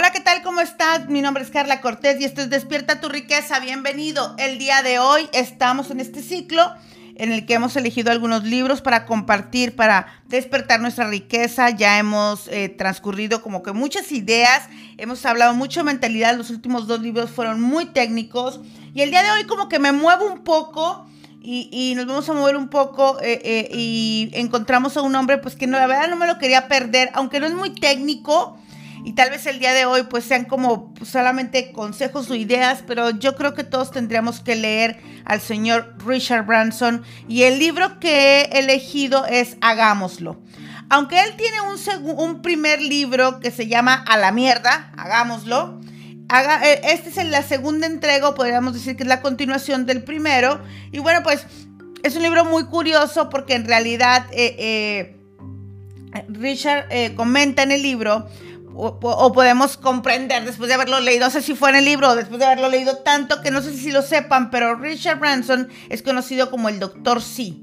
Hola, ¿qué tal? ¿Cómo estás? Mi nombre es Carla Cortés y esto es Despierta tu riqueza. Bienvenido. El día de hoy estamos en este ciclo en el que hemos elegido algunos libros para compartir, para despertar nuestra riqueza. Ya hemos eh, transcurrido como que muchas ideas, hemos hablado mucho de mentalidad. Los últimos dos libros fueron muy técnicos y el día de hoy como que me muevo un poco. Y, nos vamos a mover un poco eh, eh, y encontramos a un hombre pues que no, la verdad no me lo quería perder, aunque no es muy técnico, y tal vez el día de hoy pues sean como solamente consejos o ideas, pero yo creo que todos tendríamos que leer al señor Richard Branson y el libro que he elegido es Hagámoslo. Aunque él tiene un, un primer libro que se llama A la mierda, hagámoslo. Eh, este es la segunda entrega, podríamos decir que es la continuación del primero. Y bueno, pues es un libro muy curioso porque en realidad eh, eh, Richard comenta en el libro o, podemos comprender después de haberlo leído, no sé si fue en el libro después de haberlo leído tanto que no sé si lo sepan, pero Richard Branson es conocido como el Doctor C.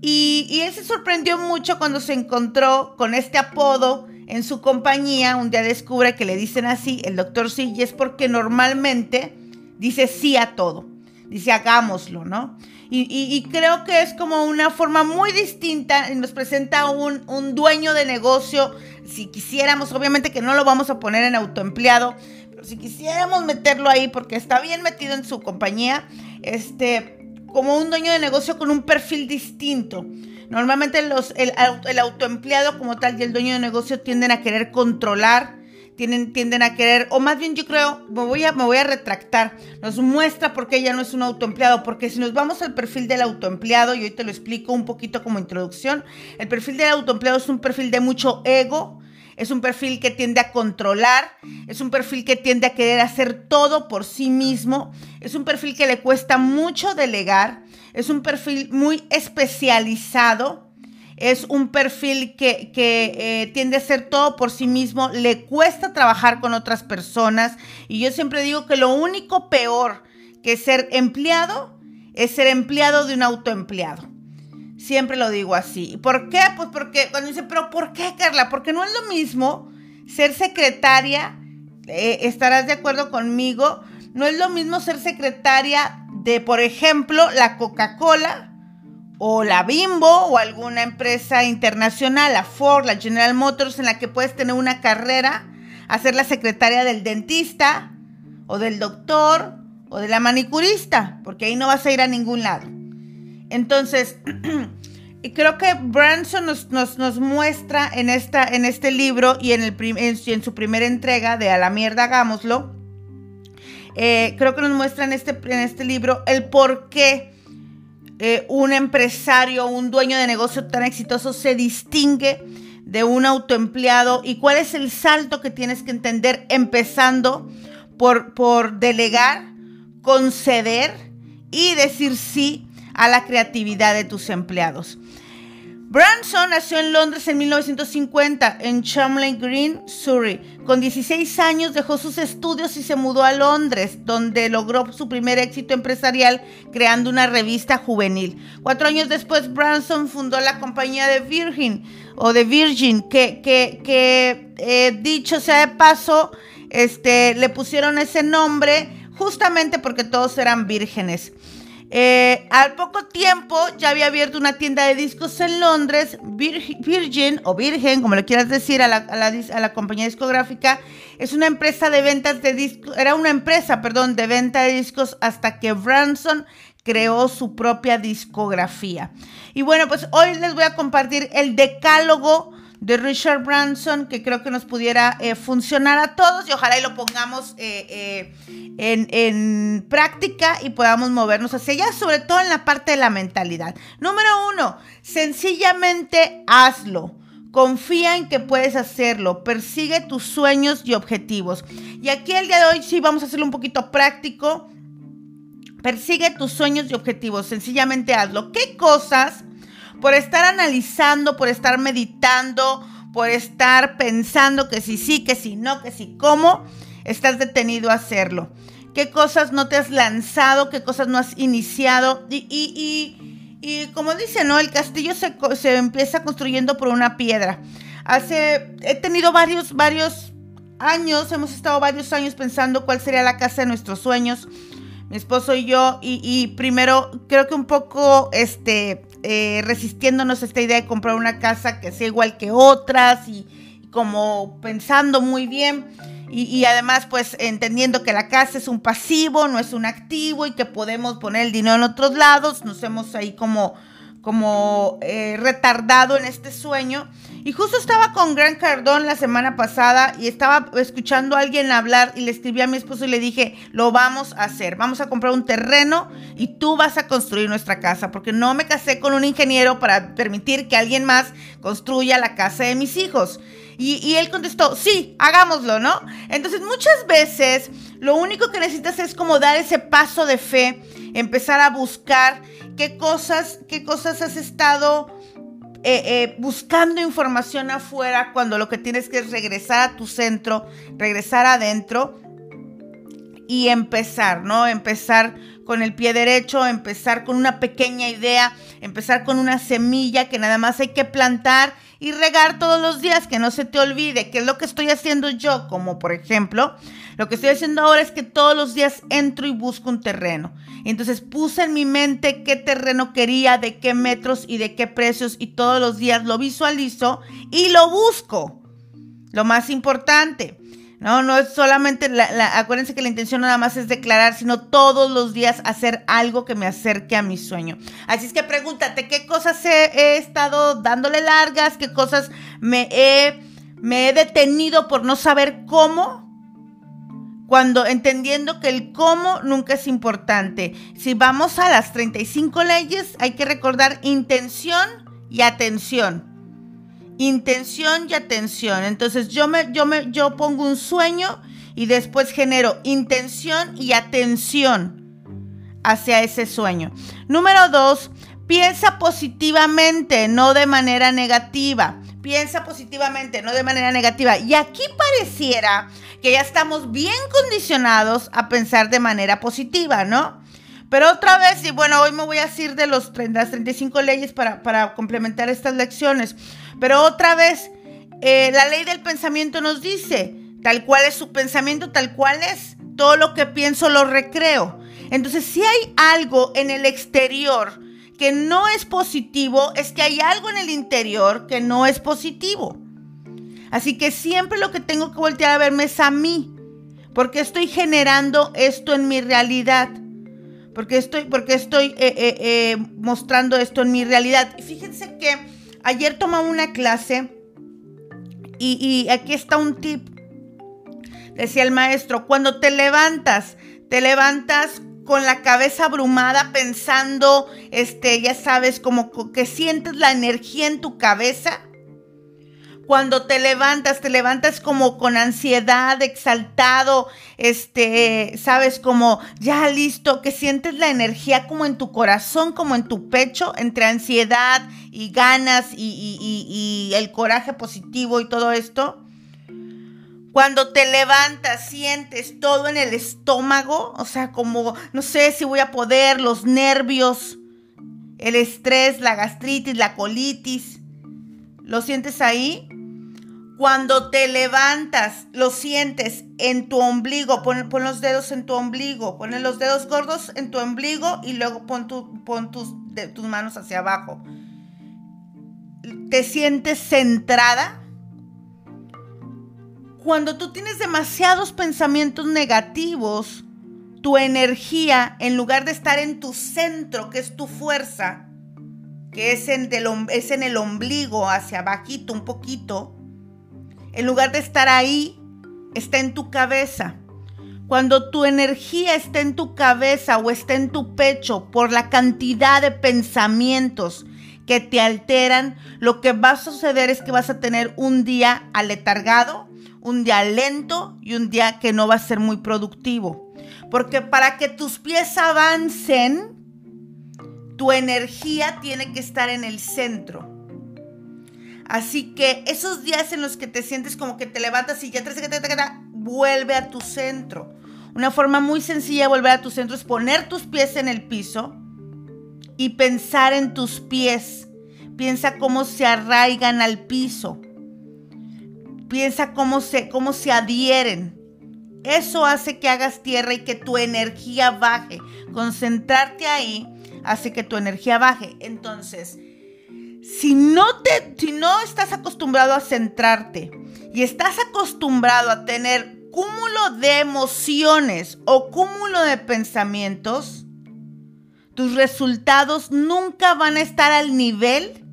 Y, y, él se sorprendió mucho cuando se encontró con este apodo en su compañía. Un día descubre que le dicen así, el Doctor C, y es porque normalmente dice sí a todo. Dice hagámoslo, ¿no? Y, creo que es como una forma muy distinta. Nos presenta un, un dueño de negocio. Si quisiéramos, obviamente que no lo vamos a poner en autoempleado, pero si quisiéramos meterlo ahí porque está bien metido en su compañía, este, como un dueño de negocio con un perfil distinto. Normalmente los, el autoempleado como tal y el dueño de negocio tienden a querer controlar, tienden, a querer, o más bien yo creo, me voy, a, me voy a retractar, nos muestra por qué ella no es un autoempleado, porque si nos vamos al perfil del autoempleado, y hoy te lo explico un poquito como introducción, el perfil del autoempleado es un perfil de mucho ego, es un perfil que tiende a controlar, es un perfil que tiende a querer hacer todo por sí mismo, es un perfil que le cuesta mucho delegar, es un perfil muy especializado, es un perfil que, eh, tiende a hacer todo por sí mismo, le cuesta trabajar con otras personas y yo siempre digo que lo único peor que ser empleado es ser empleado de un autoempleado. Siempre lo digo así. ¿Por qué? Pues porque cuando dice, pero ¿por qué, Carla? Porque no es lo mismo ser secretaria, eh, estarás de acuerdo conmigo, no es lo mismo ser secretaria de, por ejemplo, la Coca-Cola, o la Bimbo o alguna empresa internacional, la Ford, la General Motors, en la que puedes tener una carrera, hacer la secretaria del dentista o del doctor o de la manicurista, porque ahí no vas a ir a ningún lado. Entonces, creo que Branson nos, muestra en, esta, en este libro y en, el en, su primera entrega de A la mierda hagámoslo, eh, creo que nos muestra en este, en este libro el por qué eh, un empresario, un dueño de negocio tan exitoso se distingue de un autoempleado y cuál es el salto que tienes que entender empezando por, por delegar, conceder y decir sí a la creatividad de tus empleados. Branson nació en Londres en 1950 en Cholmondeley Green, Surrey. Con 16 años dejó sus estudios y se mudó a Londres, donde logró su primer éxito empresarial creando una revista juvenil. Cuatro años después, Branson fundó la compañía de Virgin o de Virgin, que, que, eh, dicho sea de paso, este, le pusieron ese nombre justamente porque todos eran vírgenes. Eh, al poco tiempo ya había abierto una tienda de discos en Londres, Virgin o Virgen, como le quieras decir a la, compañía discográfica. Es una empresa de ventas de discos, era una empresa, perdón, de venta de discos hasta que Branson creó su propia discografía. Y bueno, pues hoy les voy a compartir el decálogo de Richard Branson que creo que nos pudiera eh, funcionar a todos y ojalá y lo pongamos eh, eh, en, práctica y podamos movernos hacia allá, sobre todo en la parte de la mentalidad. Número uno, sencillamente hazlo. Confía en que puedes hacerlo, persigue tus sueños y objetivos. Y aquí el día de hoy sí vamos a hacerlo un poquito práctico. Persigue tus sueños y objetivos, sencillamente hazlo. ¿Qué cosas por estar analizando, por estar meditando, por estar pensando que si sí, que si no, que si cómo, estás detenido a hacerlo. ¿Qué cosas no te has lanzado? ¿Qué cosas no has iniciado? Y, y, y, como dice, ¿no? El castillo se, se, empieza construyendo por una piedra. Hace, he tenido varios, varios años, hemos estado varios años pensando cuál sería la casa de nuestros sueños, mi esposo y yo, y, primero creo que un poco este, eh, resistiéndonos a esta idea de comprar una casa que sea igual que otras y, como pensando muy bien. Y, además, pues entendiendo que la casa es un pasivo, no es un activo y que podemos poner el dinero en otros lados, nos hemos ahí como, como eh, retardado en este sueño. Y justo estaba con Gran Cardón la semana pasada y estaba escuchando a alguien hablar y le escribí a mi esposo y le dije, lo vamos a hacer, vamos a comprar un terreno y tú vas a construir nuestra casa, porque no me casé con un ingeniero para permitir que alguien más construya la casa de mis hijos. Y, él contestó, sí, hagámoslo, ¿no? Entonces muchas veces lo único que necesitas es como dar ese paso de fe, empezar a buscar qué cosas, qué cosas has estado eh, eh, buscando información afuera cuando lo que tienes que es regresar a tu centro, regresar adentro y empezar, ¿no? Empezar con el pie derecho, empezar con una pequeña idea, empezar con una semilla que nada más hay que plantar y regar todos los días, que no se te olvide, que es lo que estoy haciendo yo, como por ejemplo, lo que estoy haciendo ahora es que todos los días entro y busco un terreno. Entonces puse en mi mente qué terreno quería, de qué metros y de qué precios y todos los días lo visualizo y lo busco. Lo más importante. No, no es solamente, la, acuérdense que la intención nada más es declarar, sino todos los días hacer algo que me acerque a mi sueño. Así es que pregúntate, ¿qué cosas he, he estado dándole largas? ¿Qué cosas me he, me he detenido por no saber cómo? Cuando entendiendo que el cómo nunca es importante. Si vamos a las 35 leyes, hay que recordar intención y atención. Intención y atención. Entonces yo me, yo me, yo pongo un sueño y después genero intención y atención hacia ese sueño. Número dos, piensa positivamente, no de manera negativa. Piensa positivamente, no de manera negativa. Y aquí pareciera que ya estamos bien condicionados a pensar de manera positiva, ¿no? Pero otra vez, y bueno, hoy me voy a decir de los, las 35 leyes para, complementar estas lecciones. Pero otra vez, eh, la ley del pensamiento nos dice, tal cual es su pensamiento, tal cual es. Todo lo que pienso lo recreo. Entonces, si hay algo en el exterior que no es positivo, es que hay algo en el interior que no es positivo. Así que siempre lo que tengo que voltear a verme es a mí, porque estoy generando esto en mi realidad. Porque estoy, porque estoy eh, eh, eh, mostrando esto en mi realidad. Y fíjense que ayer tomaba una clase y, y aquí está un tip. Decía el maestro, cuando te levantas, te levantas con la cabeza abrumada pensando, este, ya sabes, como que sientes la energía en tu cabeza cuando te levantas, te levantas como con ansiedad, exaltado, este, sabes, como ya listo, que sientes la energía como en tu corazón, como en tu pecho, entre ansiedad y ganas y, el coraje positivo y todo esto. Cuando te levantas, sientes todo en el estómago, o sea, como, no sé si voy a poder, los nervios, el estrés, la gastritis, la colitis. ¿Lo sientes ahí? Cuando te levantas, lo sientes en tu ombligo, pon, los dedos en tu ombligo, pon los dedos gordos en tu ombligo y luego pon, pon tus, tus manos hacia abajo. ¿Te sientes centrada? Cuando tú tienes demasiados pensamientos negativos, tu energía, en lugar de estar en tu centro, que es tu fuerza, que es en, el ombligo, hacia abajito un poquito, en lugar de estar ahí, está en tu cabeza. Cuando tu energía está en tu cabeza o está en tu pecho por la cantidad de pensamientos que te alteran, lo que va a suceder es que vas a tener un día aletargado, un día lento y un día que no va a ser muy productivo. Porque para que tus pies avancen, tu energía tiene que estar en el centro. Así que esos días en los que te sientes como que te levantas y ya te vuelve a tu centro. Una forma muy sencilla de volver a tu centro es poner tus pies en el piso y pensar en tus pies. Piensa cómo se arraigan al piso. Piensa cómo se, cómo se adhieren. Eso hace que hagas tierra y que tu energía baje. Concentrarte ahí hace que tu energía baje. Entonces, si no, te, si no estás acostumbrado a centrarte y estás acostumbrado a tener cúmulo de emociones o cúmulo de pensamientos, tus resultados nunca van a estar al nivel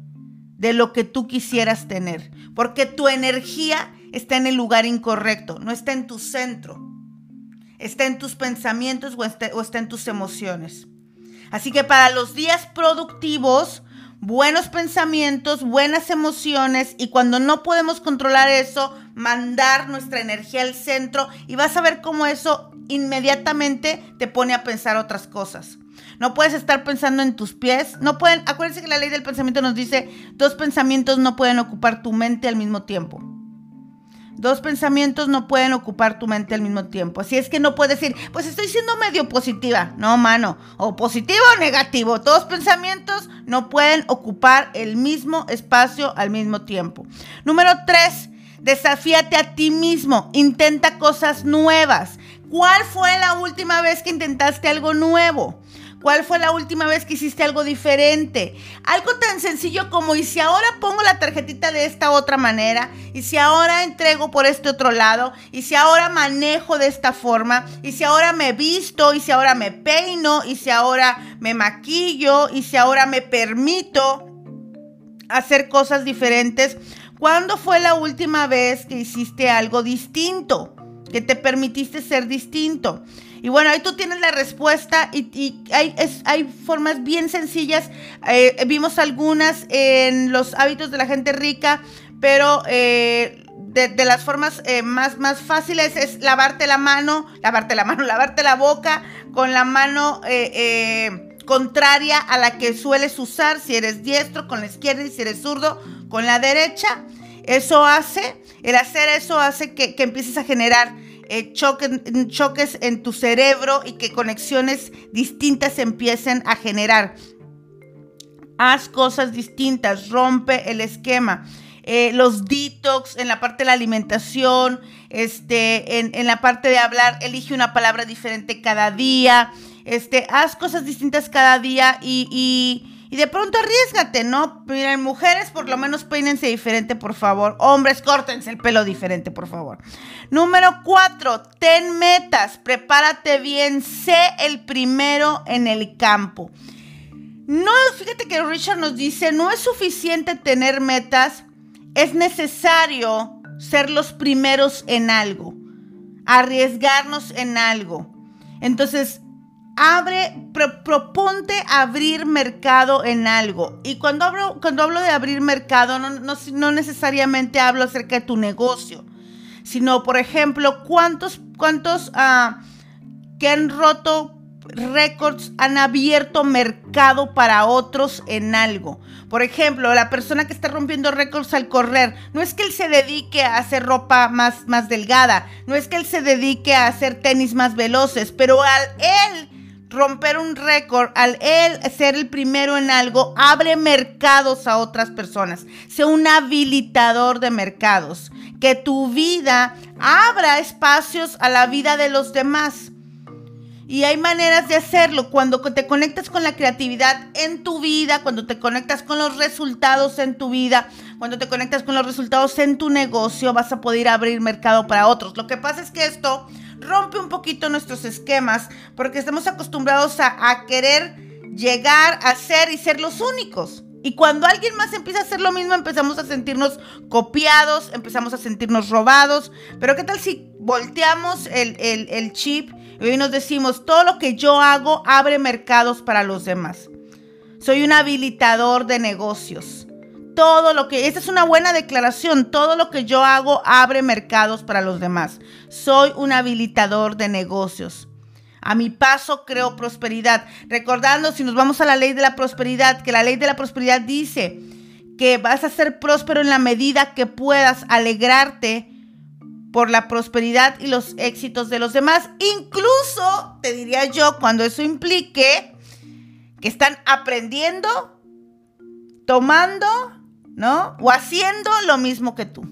de lo que tú quisieras tener, porque tu energía está en el lugar incorrecto, no está en tu centro, está en tus pensamientos o está, o está en tus emociones. Así que para los días productivos, buenos pensamientos, buenas emociones y cuando no podemos controlar eso, mandar nuestra energía al centro y vas a ver cómo eso inmediatamente te pone a pensar otras cosas. No puedes estar pensando en tus pies. No pueden, acuérdense que la ley del pensamiento nos dice, dos pensamientos no pueden ocupar tu mente al mismo tiempo. Dos pensamientos no pueden ocupar tu mente al mismo tiempo. Así es que no puedes decir, pues estoy siendo medio positiva. No, mano. O positivo o negativo. Dos pensamientos no pueden ocupar el mismo espacio al mismo tiempo. Número tres, desafíate a ti mismo. Intenta cosas nuevas. ¿Cuál fue la última vez que intentaste algo nuevo? ¿Cuál fue la última vez que hiciste algo diferente? Algo tan sencillo como, ¿y si ahora pongo la tarjetita de esta otra manera? ¿Y si ahora entrego por este otro lado? ¿Y si ahora manejo de esta forma? ¿Y si ahora me visto? ¿Y si ahora me peino? ¿Y si ahora me maquillo? ¿Y si ahora me permito hacer cosas diferentes? ¿Cuándo fue la última vez que hiciste algo distinto? Que te permitiste ser distinto. Y bueno, ahí tú tienes la respuesta y, hay, hay, formas bien sencillas. Eh, vimos algunas en los hábitos de la gente rica, pero eh, de, las formas eh, más, más fáciles es lavarte la mano, lavarte la mano, lavarte la boca con la mano contraria a la que sueles usar si eres diestro, con la izquierda y si eres zurdo, con la derecha. Eso hace, el hacer eso hace que, que empieces a generar eh, choques en tu cerebro y que conexiones distintas empiecen a generar. Haz cosas distintas, rompe el esquema. Eh, los detox en la parte de la alimentación, este, en, la parte de hablar, elige una palabra diferente cada día, este, haz cosas distintas cada día y y de pronto arriesgate, ¿no? Miren, mujeres por lo menos peínense diferente, por favor. Hombres, córtense el pelo diferente, por favor. Número cuatro, ten metas. Prepárate bien. Sé el primero en el campo. No, fíjate que Richard nos dice, no es suficiente tener metas, es necesario ser los primeros en algo, arriesgarnos en algo. Entonces, abre, proponte abrir mercado en algo. Y cuando hablo, cuando hablo de abrir mercado, no, no, necesariamente hablo acerca de tu negocio, sino, por ejemplo, cuántos, cuántos ah, que han roto récords han abierto mercado para otros en algo. Por ejemplo, la persona que está rompiendo récords al correr, no es que él se dedique a hacer ropa más, más delgada, no es que él se dedique a hacer tenis más veloces, pero al él romper un récord, al él ser el primero en algo, abre mercados a otras personas. Sea un habilitador de mercados. Que tu vida abra espacios a la vida de los demás. Y hay maneras de hacerlo. Cuando te conectas con la creatividad en tu vida, cuando te conectas con los resultados en tu vida, cuando te conectas con los resultados en tu negocio, vas a poder abrir mercado para otros. Lo que pasa es que esto rompe un poquito nuestros esquemas porque estamos acostumbrados a, querer llegar a ser y ser los únicos. Y cuando alguien más empieza a hacer lo mismo, empezamos a sentirnos copiados, empezamos a sentirnos robados. Pero ¿qué tal si volteamos el, el, chip y nos decimos, todo lo que yo hago abre mercados para los demás? Soy un habilitador de negocios todo lo que, esta es una buena declaración, todo lo que yo hago abre mercados para los demás. Soy un habilitador de negocios. A mi paso creo prosperidad. Recordando, si nos vamos a la ley de la prosperidad, que la ley de la prosperidad dice que vas a ser próspero en la medida que puedas alegrarte por la prosperidad y los éxitos de los demás. Incluso, te diría yo, cuando eso implique que están aprendiendo, tomando ¿no? O haciendo lo mismo que tú.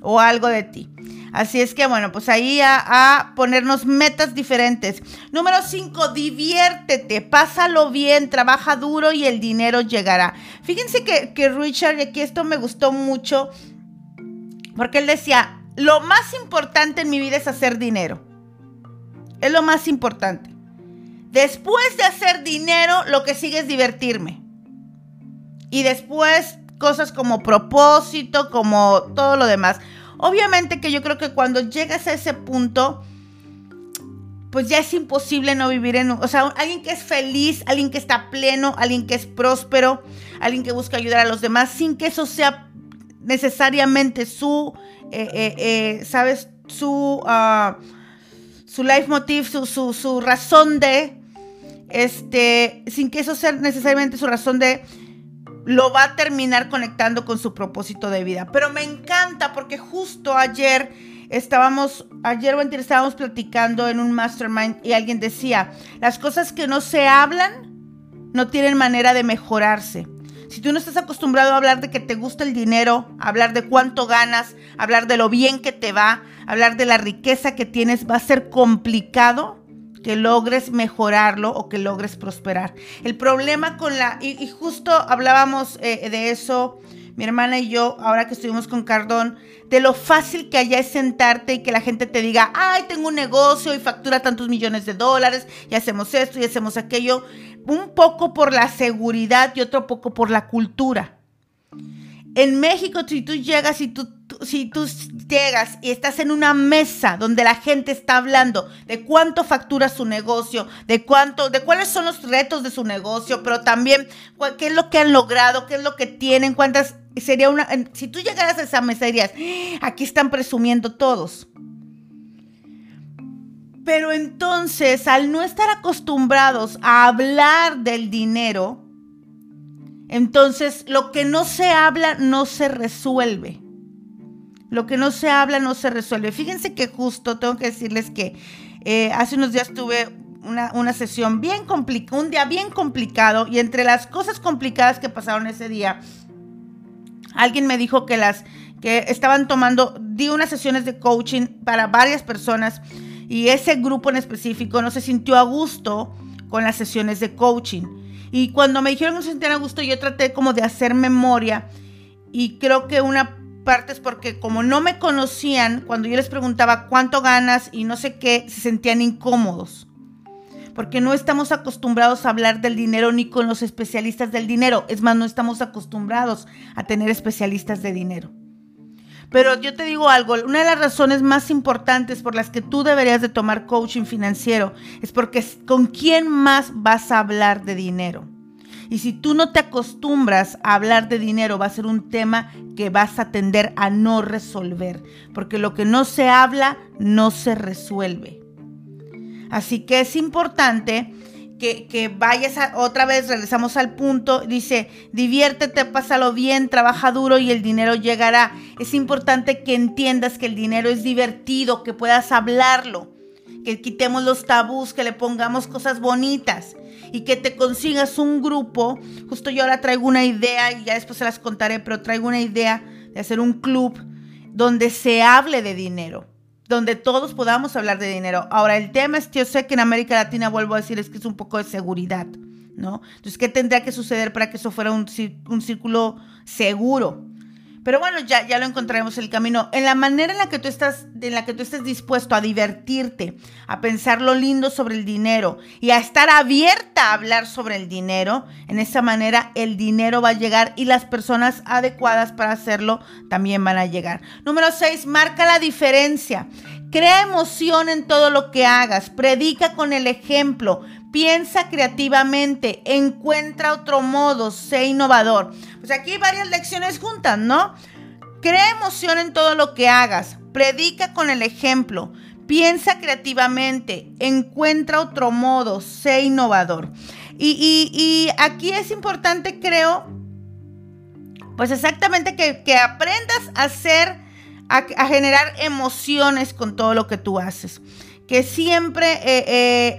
o algo de ti. Así es que bueno, pues ahí a, ponernos metas diferentes. Número 5, diviértete, pásalo bien, trabaja duro y el dinero llegará. Fíjense que, que Richard, y aquí esto me gustó mucho, porque él decía, lo más importante en mi vida es hacer dinero. Es lo más importante. Después de hacer dinero, lo que sigue es divertirme. Y después cosas como propósito, como todo lo demás. Obviamente que yo creo que cuando llegas a ese punto, pues ya es imposible no vivir en, o sea, alguien que es feliz, alguien que está pleno, alguien que es próspero, alguien que busca ayudar a los demás, sin que eso sea necesariamente su, eh, eh, eh, ¿sabes? Su, uh, su life motive, su, su, su razón de, este, sin que eso sea necesariamente su razón de lo va a terminar conectando con su propósito de vida. Pero me encanta porque justo ayer estábamos, ayer o estábamos platicando en un mastermind y alguien decía, las cosas que no se hablan no tienen manera de mejorarse. Si tú no estás acostumbrado a hablar de que te gusta el dinero, hablar de cuánto ganas, hablar de lo bien que te va, hablar de la riqueza que tienes, va a ser complicado que logres mejorarlo o que logres prosperar. El problema con la, y, justo hablábamos eh, de eso, mi hermana y yo, ahora que estuvimos con Cardón, de lo fácil que allá es sentarte y que la gente te diga, ay, tengo un negocio y factura tantos millones de dólares y hacemos esto y hacemos aquello, un poco por la seguridad y otro poco por la cultura. En México, si tú llegas y tú si tú llegas y estás en una mesa donde la gente está hablando de cuánto factura su negocio, de cuánto, de cuáles son los retos de su negocio, pero también qué es lo que han logrado, qué es lo que tienen, cuántas sería una si tú llegaras a esa mesa dirías, ¡Ah! aquí están presumiendo todos. Pero entonces, al no estar acostumbrados a hablar del dinero, entonces lo que no se habla no se resuelve. Lo que no se habla no se resuelve. Fíjense que justo tengo que decirles que eh, hace unos días tuve una, sesión bien complicada, un día bien complicado y entre las cosas complicadas que pasaron ese día, alguien me dijo que las que estaban tomando, di unas sesiones de coaching para varias personas y ese grupo en específico no se sintió a gusto con las sesiones de coaching. Y cuando me dijeron que se sentían a gusto, yo traté como de hacer memoria y creo que una partes porque como no me conocían, cuando yo les preguntaba cuánto ganas y no sé qué, se sentían incómodos. Porque no estamos acostumbrados a hablar del dinero ni con los especialistas del dinero. Es más, no estamos acostumbrados a tener especialistas de dinero. Pero yo te digo algo, una de las razones más importantes por las que tú deberías de tomar coaching financiero es porque con quién más vas a hablar de dinero. Y si tú no te acostumbras a hablar de dinero, va a ser un tema que vas a tender a no resolver, porque lo que no se habla no se resuelve. Así que es importante que, vayas otra vez, regresamos al punto, dice, diviértete, pásalo bien, trabaja duro y el dinero llegará. Es importante que entiendas que el dinero es divertido, que puedas hablarlo, que quitemos los tabús, que le pongamos cosas bonitas y que te consigas un grupo. Justo yo ahora traigo una idea y ya después se las contaré, pero traigo una idea de hacer un club donde se hable de dinero, donde todos podamos hablar de dinero. Ahora, el tema es que yo sé que en América Latina, vuelvo a decir, es que es un poco de seguridad, ¿no? Entonces, ¿qué tendría que suceder para que eso fuera un, un círculo seguro? Pero bueno, ya, ya lo encontraremos el camino. En la manera en la que tú estás, en la que tú estés dispuesto a divertirte, a pensar lo lindo sobre el dinero y a estar abierta a hablar sobre el dinero, en esa manera el dinero va a llegar y las personas adecuadas para hacerlo también van a llegar. Número 6, marca la diferencia. Crea emoción en todo lo que hagas. Predica con el ejemplo. Piensa creativamente, encuentra otro modo, sé innovador. Pues aquí varias lecciones juntas, ¿no? Crea emoción en todo lo que hagas, predica con el ejemplo, piensa creativamente, encuentra otro modo, sé innovador. Y, aquí es importante, creo, pues exactamente que, aprendas a hacer, a generar emociones con todo lo que tú haces que siempre eh,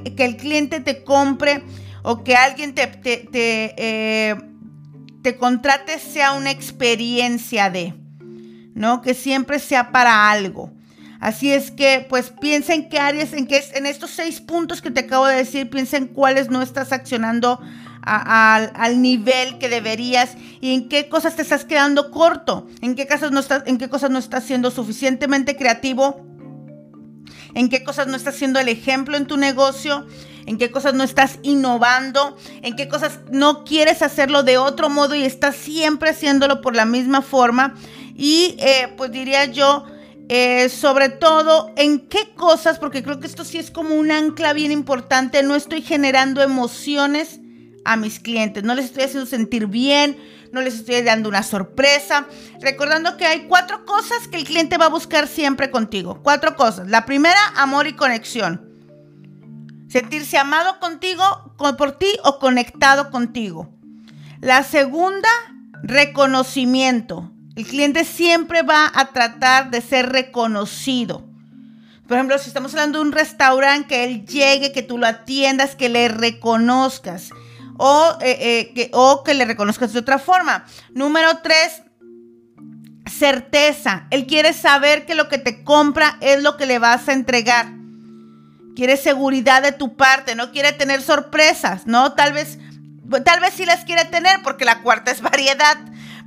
eh, que el cliente te compre o que alguien te, te, eh, te contrate sea una experiencia de, ¿no? Que siempre sea para algo. Así es que, pues piensa en qué áreas, en, qué, en estos seis puntos que te acabo de decir, piensa en cuáles no estás accionando al nivel que deberías y en qué cosas te estás quedando corto, en qué, cosas no estás, en qué cosas no estás siendo suficientemente creativo, en qué cosas no estás siendo el ejemplo en tu negocio, en qué cosas no estás innovando, en qué cosas no quieres hacerlo de otro modo y estás siempre haciéndolo por la misma forma. Y eh, pues diría yo, eh, sobre todo en qué cosas, porque creo que esto sí es como un ancla bien importante, no estoy generando emociones a mis clientes, no les estoy haciendo sentir bien, no les estoy dando una sorpresa. Recordando que hay cuatro cosas que el cliente va a buscar siempre contigo. Cuatro cosas. La primera, amor y conexión. Sentirse amado contigo, por ti o conectado contigo. La segunda, reconocimiento. El cliente siempre va a tratar de ser reconocido. Por ejemplo, si estamos hablando de un restaurante, que él llegue, que tú lo atiendas, que le reconozcas o, eh, eh, que, o que le reconozcas de otra forma. Número tres, certeza. Él quiere saber que lo que te compra es lo que le vas a entregar. Quiere seguridad de tu parte, no quiere tener sorpresas, ¿no? Tal vez, tal vez sí las quiere tener porque la cuarta es variedad,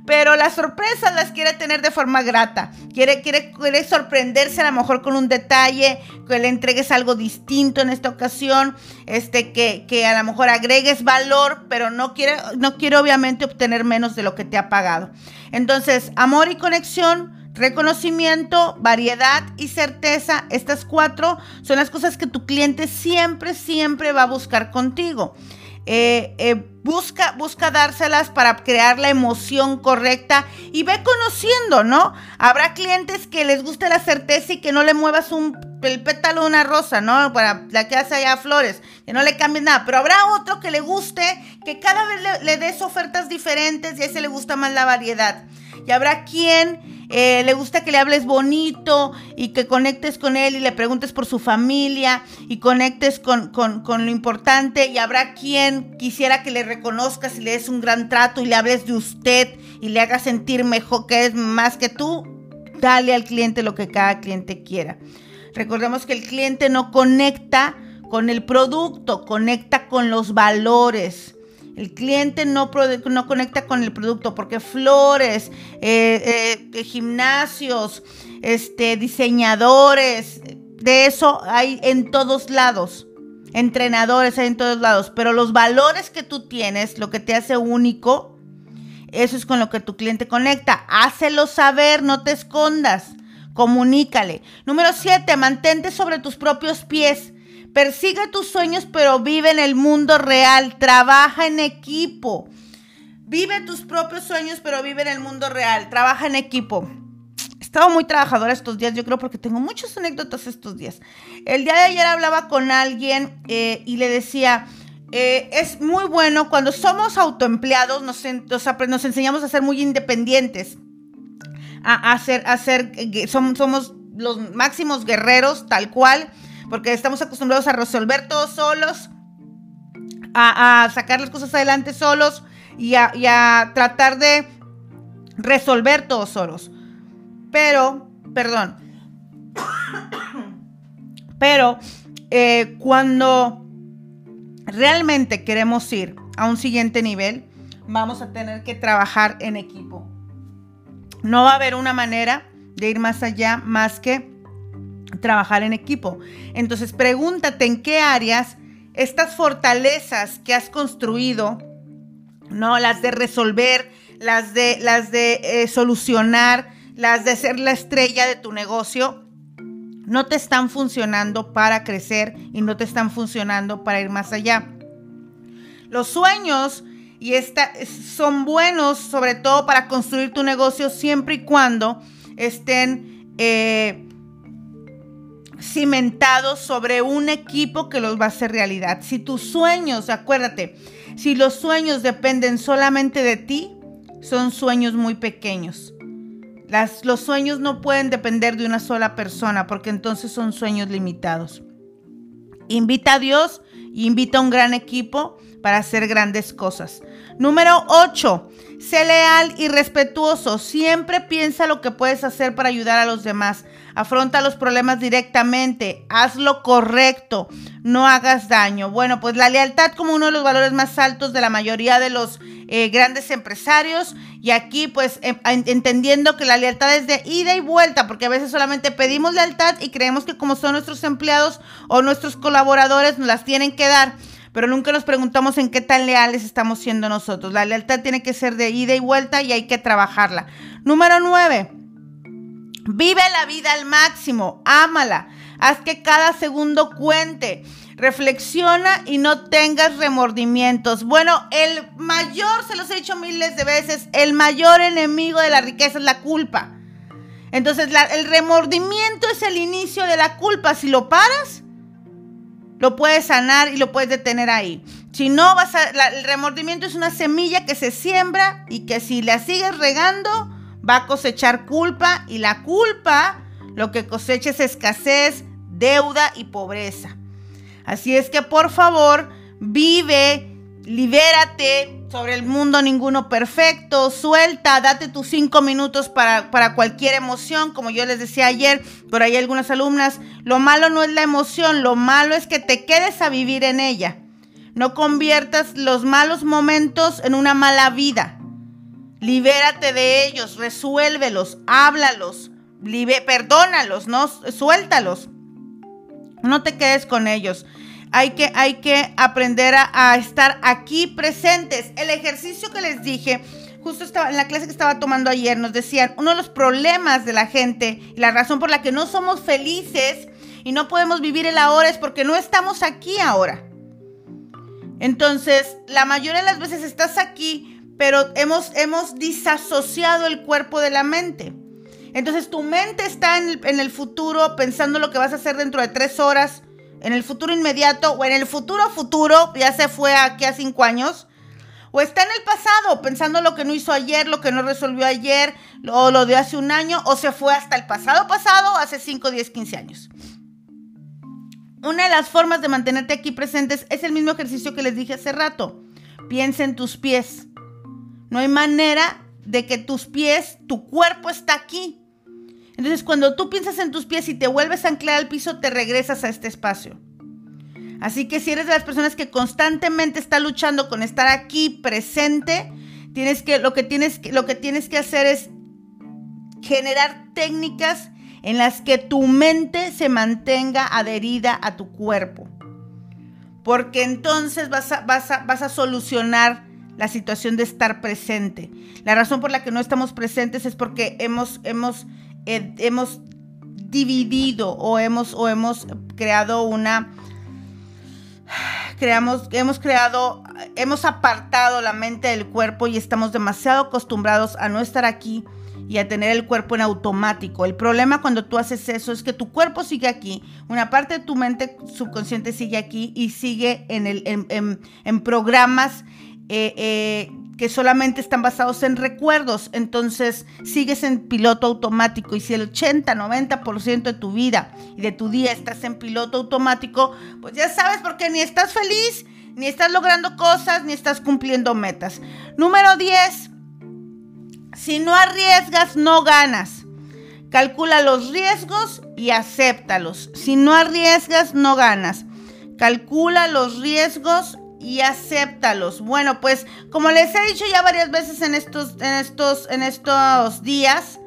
pero las sorpresas las quiere tener de forma grata. Quiere, quiere, quiere sorprenderse a lo mejor con un detalle, que le entregues algo distinto en esta ocasión, este, que, que a lo mejor agregues valor, pero no quiere, no quiere obviamente obtener menos de lo que te ha pagado. Entonces, amor y conexión. Reconocimiento, variedad y certeza, estas cuatro son las cosas que tu cliente siempre, siempre va a buscar contigo. Eh, eh, busca, busca dárselas para crear la emoción correcta y ve conociendo, ¿no? Habrá clientes que les guste la certeza y que no le muevas un, el pétalo de una rosa, ¿no? Para la que hace allá flores, que no le cambies nada. Pero habrá otro que le guste, que cada vez le, le des ofertas diferentes y a ese le gusta más la variedad. Y habrá quien eh, le gusta que le hables bonito y que conectes con él y le preguntes por su familia y conectes con, lo importante y habrá quien quisiera que le reconozcas y le des un gran trato y le hables de usted y le hagas sentir mejor que es más que tú. Dale al cliente lo que cada cliente quiera. Recordemos que el cliente no conecta con el producto, conecta con los valores. El cliente no, no conecta con el producto porque flores, eh, eh, gimnasios, este, diseñadores, de eso hay en todos lados. Entrenadores hay en todos lados. Pero los valores que tú tienes, lo que te hace único, eso es con lo que tu cliente conecta. Hácelo saber, no te escondas. Comunícale. Número siete, mantente sobre tus propios pies. Persigue tus sueños, pero vive en el mundo real. Trabaja en equipo. Vive tus propios sueños, pero vive en el mundo real. Trabaja en equipo. He estado muy trabajadora estos días, yo creo, porque tengo muchas anécdotas estos días. El día de ayer hablaba con alguien eh, y le decía, eh, es muy bueno cuando somos autoempleados, nos, nos, enseñamos a ser muy independientes, a, hacer, a ser, somos, somos los máximos guerreros, tal cual porque estamos acostumbrados a resolver todos solos, a, sacar las cosas adelante solos y a, tratar de resolver todos solos. Pero, perdón, pero eh, cuando realmente queremos ir a un siguiente nivel, vamos a tener que trabajar en equipo. No va a haber una manera de ir más allá más que trabajar en equipo. Entonces pregúntate en qué áreas estas fortalezas que has construido, no las de resolver, las de las de eh, solucionar, las de ser la estrella de tu negocio, no te están funcionando para crecer y no te están funcionando para ir más allá. Los sueños y esta, son buenos sobre todo para construir tu negocio siempre y cuando estén eh, cimentados sobre un equipo que los va a hacer realidad. Si tus sueños, acuérdate, si los sueños dependen solamente de ti, son sueños muy pequeños. Las, los sueños no pueden depender de una sola persona porque entonces son sueños limitados. Invita a Dios y invita a un gran equipo para hacer grandes cosas. Número 8. Sé leal y respetuoso. Siempre piensa lo que puedes hacer para ayudar a los demás. Afronta los problemas directamente. Haz lo correcto. No hagas daño. Bueno, pues la lealtad como uno de los valores más altos de la mayoría de los eh, grandes empresarios. Y aquí pues em, entendiendo que la lealtad es de ida y vuelta. Porque a veces solamente pedimos lealtad y creemos que como son nuestros empleados o nuestros colaboradores nos las tienen que dar pero nunca nos preguntamos en qué tan leales estamos siendo nosotros. La lealtad tiene que ser de ida y vuelta y hay que trabajarla. Número nueve, vive la vida al máximo, ámala, haz que cada segundo cuente. Reflexiona y no tengas remordimientos. Bueno, el mayor, se los he dicho miles de veces, el mayor enemigo de la riqueza es la culpa. Entonces, el remordimiento es el inicio de la culpa. Si lo paras, lo puedes sanar y lo puedes detener ahí. Si no, vas a, el remordimiento es una semilla que se siembra y que si la sigues regando, va a cosechar culpa y la culpa lo que cosecha es escasez, deuda y pobreza. Así es que por favor, vive libérate sobre el mundo ninguno perfecto, suelta, date tus cinco minutos para, para, cualquier emoción, como yo les decía ayer, por ahí algunas alumnas, lo malo no es la emoción, lo malo es que te quedes a vivir en ella. No conviertas los malos momentos en una mala vida. Libérate de ellos, resuélvelos, háblalos, perdónalos, no suéltalos. No te quedes con ellos hay que, hay que aprender a, estar aquí presentes. El ejercicio que les dije, justo estaba, en la clase que estaba tomando ayer, nos decían, uno de los problemas de la gente y la razón por la que no somos felices y no podemos vivir el ahora es porque no estamos aquí ahora. Entonces, la mayoría de las veces estás aquí, pero hemos, hemos disasociado el cuerpo de la mente. Entonces, tu mente está en el, en el futuro pensando lo que vas a hacer dentro de tres horas en el futuro inmediato o en el futuro futuro, ya se fue aquí a cinco años, o está en el pasado pensando lo que no hizo ayer, lo que no resolvió ayer, o lo de hace un año, o se fue hasta el pasado pasado, hace 5, 10, 15 años. Una de las formas de mantenerte aquí presentes es el mismo ejercicio que les dije hace rato. Piensa en tus pies. No hay manera de que tus pies, tu cuerpo está aquí. Entonces, cuando tú piensas en tus pies y te vuelves a anclar al piso, te regresas a este espacio. Así que si eres de las personas que constantemente está luchando con estar aquí presente, tienes que lo que tienes lo que tienes que hacer es generar técnicas en las que tu mente se mantenga adherida a tu cuerpo. Porque entonces vas a, vas vas a solucionar la situación de estar presente. La razón por la que no estamos presentes es porque hemos, hemos eh, hemos dividido o hemos, o hemos creado una... Creamos, hemos creado, hemos apartado la mente del cuerpo y estamos demasiado acostumbrados a no estar aquí y a tener el cuerpo en automático. El problema cuando tú haces eso es que tu cuerpo sigue aquí, una parte de tu mente subconsciente sigue aquí y sigue en, el, en, programas eh, eh, que solamente están basados en recuerdos, entonces sigues en piloto automático y si el 80, 90% de tu vida y de tu día estás en piloto automático, pues ya sabes porque ni estás feliz, ni estás logrando cosas, ni estás cumpliendo metas. Número 10. Si no arriesgas, no ganas. Calcula los riesgos y acéptalos. Si no arriesgas, no ganas. Calcula los riesgos y acéptalos. Bueno, pues como les he dicho ya varias veces en estos, en estos, en estos días,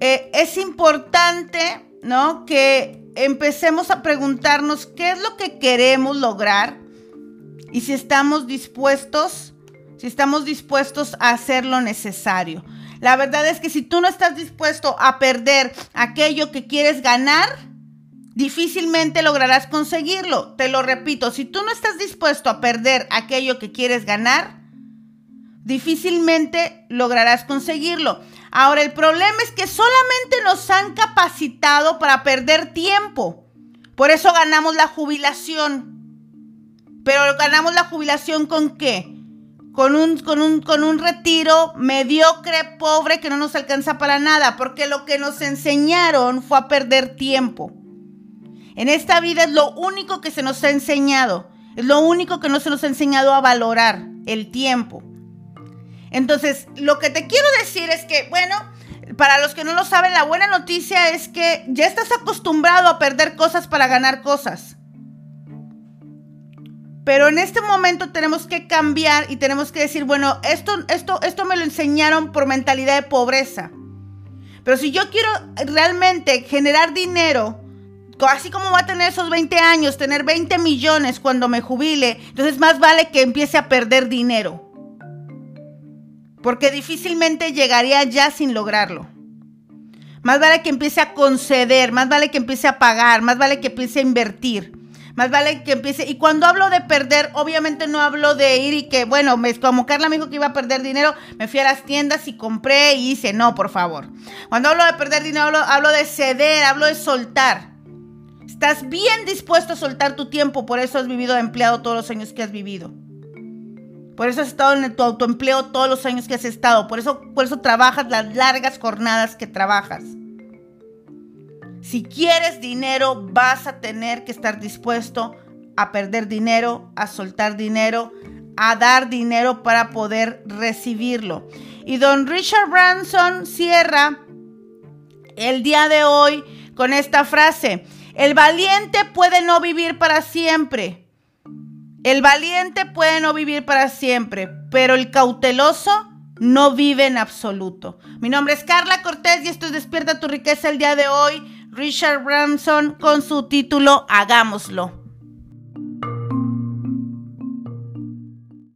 eh, es importante, ¿no? Que empecemos a preguntarnos qué es lo que queremos lograr y si estamos dispuestos, si estamos dispuestos a hacer lo necesario. La verdad es que si tú no estás dispuesto a perder aquello que quieres ganar, difícilmente lograrás conseguirlo. Te lo repito, si tú no estás dispuesto a perder aquello que quieres ganar, difícilmente lograrás conseguirlo. Ahora, el problema es que solamente nos han capacitado para perder tiempo. Por eso ganamos la jubilación. Pero ganamos la jubilación con qué? Con un, con, un, con un retiro mediocre, pobre, que no nos alcanza para nada, porque lo que nos enseñaron fue a perder tiempo. En esta vida es lo único que se nos ha enseñado. Es lo único que no se nos ha enseñado a valorar. el tiempo. Entonces, lo que te quiero decir es que, bueno, para los que no lo saben, la buena noticia es que ya estás acostumbrado a perder cosas para ganar cosas. Pero en este momento tenemos que cambiar y tenemos que decir, bueno, esto, esto, esto me lo enseñaron por mentalidad de pobreza. Pero si yo quiero realmente generar dinero, así como va a tener esos 20 años, tener 20 millones cuando me jubile, entonces más vale que empiece a perder dinero. Porque difícilmente llegaría ya sin lograrlo. Más vale que empiece a conceder, más vale que empiece a pagar, más vale que empiece a invertir. Más vale que empiece. Y cuando hablo de perder, obviamente no hablo de ir y que, bueno, como Carla me dijo que iba a perder dinero, me fui a las tiendas y compré y hice. No, por favor. Cuando hablo de perder dinero, hablo de ceder, hablo de soltar. Estás bien dispuesto a soltar tu tiempo, por eso has vivido empleado todos los años que has vivido. Por eso has estado en tu autoempleo todos los años que has estado. Por eso, por eso trabajas las largas jornadas que trabajas. Si quieres dinero, vas a tener que estar dispuesto a perder dinero, a soltar dinero, a dar dinero para poder recibirlo. Y don Richard Branson cierra el día de hoy con esta frase. El valiente puede no vivir para siempre el valiente puede no vivir para siempre, pero el cauteloso no vive en absoluto. Mi nombre es Carla Cortés y esto es Despierta tu riqueza el día de hoy. Richard Branson con su título Hagámoslo.